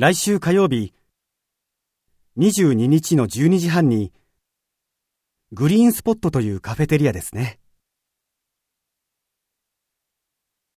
来週火曜日、22日の12時半に、グリーンスポットというカフェテリアですね。